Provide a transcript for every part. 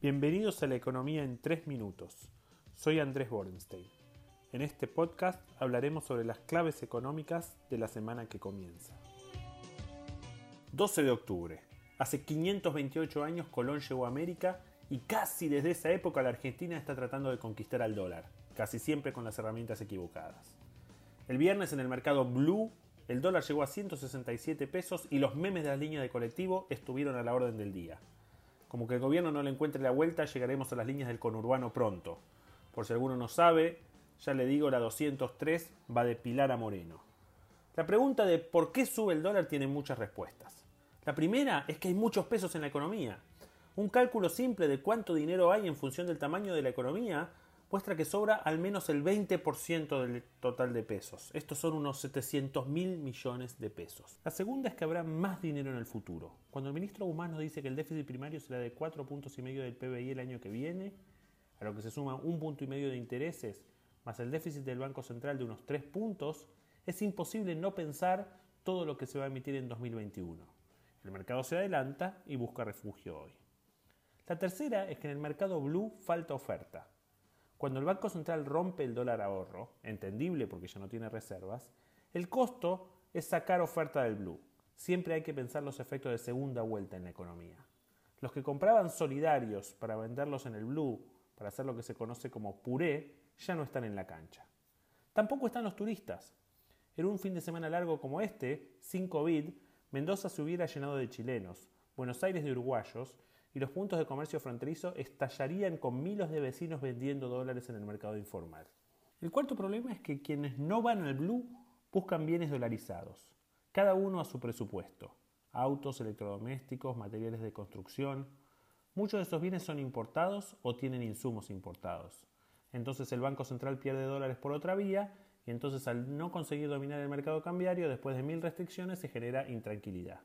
Bienvenidos a la economía en 3 minutos. Soy Andrés Borenstein. En este podcast hablaremos sobre las claves económicas de la semana que comienza. 12 de octubre. Hace 528 años Colón llegó a América y casi desde esa época la Argentina está tratando de conquistar al dólar, casi siempre con las herramientas equivocadas. El viernes en el mercado Blue el dólar llegó a 167 pesos y los memes de la línea de colectivo estuvieron a la orden del día. Como que el gobierno no le encuentre la vuelta, llegaremos a las líneas del conurbano pronto. Por si alguno no sabe, ya le digo, la 203 va de Pilar a Moreno. La pregunta de por qué sube el dólar tiene muchas respuestas. La primera es que hay muchos pesos en la economía. Un cálculo simple de cuánto dinero hay en función del tamaño de la economía muestra que sobra al menos el 20% del total de pesos. Estos son unos 700 mil millones de pesos. La segunda es que habrá más dinero en el futuro. Cuando el ministro Humano dice que el déficit primario será de 4 puntos y medio del PBI el año que viene, a lo que se suma un punto y medio de intereses, más el déficit del Banco Central de unos 3 puntos, es imposible no pensar todo lo que se va a emitir en 2021. El mercado se adelanta y busca refugio hoy. La tercera es que en el mercado blue falta oferta. Cuando el Banco Central rompe el dólar ahorro, entendible porque ya no tiene reservas, el costo es sacar oferta del blue. Siempre hay que pensar los efectos de segunda vuelta en la economía. Los que compraban solidarios para venderlos en el blue, para hacer lo que se conoce como puré, ya no están en la cancha. Tampoco están los turistas. En un fin de semana largo como este, sin COVID, Mendoza se hubiera llenado de chilenos, Buenos Aires de uruguayos y los puntos de comercio fronterizo estallarían con miles de vecinos vendiendo dólares en el mercado informal. El cuarto problema es que quienes no van al blue buscan bienes dolarizados, cada uno a su presupuesto, autos, electrodomésticos, materiales de construcción. Muchos de estos bienes son importados o tienen insumos importados. Entonces el Banco Central pierde dólares por otra vía y entonces al no conseguir dominar el mercado cambiario, después de mil restricciones, se genera intranquilidad.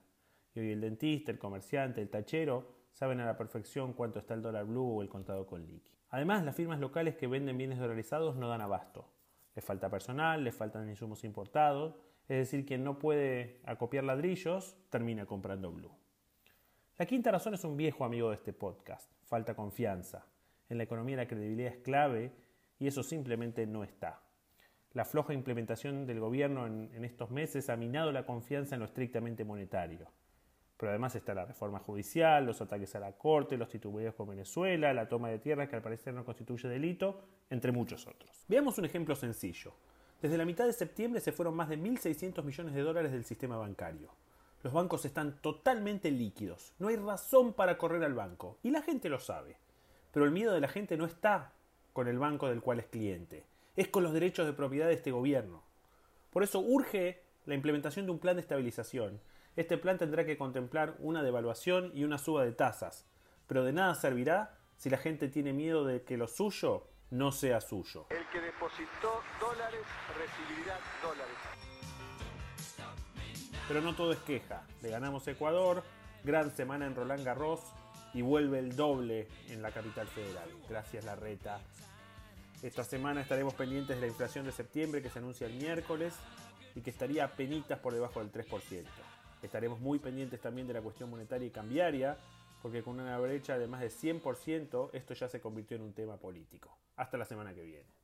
Y hoy el dentista, el comerciante, el tachero saben a la perfección cuánto está el dólar blue o el contado con liqui. Además, las firmas locales que venden bienes dolarizados no dan abasto. Les falta personal, les faltan insumos importados, es decir, quien no puede acopiar ladrillos termina comprando blue. La quinta razón es un viejo amigo de este podcast, falta confianza. En la economía la credibilidad es clave y eso simplemente no está. La floja implementación del gobierno en, en estos meses ha minado la confianza en lo estrictamente monetario. Pero además está la reforma judicial, los ataques a la Corte, los titubeos con Venezuela, la toma de tierras que al parecer no constituye delito, entre muchos otros. Veamos un ejemplo sencillo. Desde la mitad de septiembre se fueron más de 1.600 millones de dólares del sistema bancario. Los bancos están totalmente líquidos, no hay razón para correr al banco, y la gente lo sabe. Pero el miedo de la gente no está con el banco del cual es cliente, es con los derechos de propiedad de este gobierno. Por eso urge la implementación de un plan de estabilización este plan tendrá que contemplar una devaluación y una suba de tasas, pero de nada servirá si la gente tiene miedo de que lo suyo no sea suyo. El que depositó dólares recibirá dólares. Pero no todo es queja. Le ganamos Ecuador, gran semana en Roland Garros y vuelve el doble en la capital federal. Gracias la reta. Esta semana estaremos pendientes de la inflación de septiembre que se anuncia el miércoles y que estaría a penitas por debajo del 3%. Estaremos muy pendientes también de la cuestión monetaria y cambiaria, porque con una brecha de más de 100% esto ya se convirtió en un tema político. Hasta la semana que viene.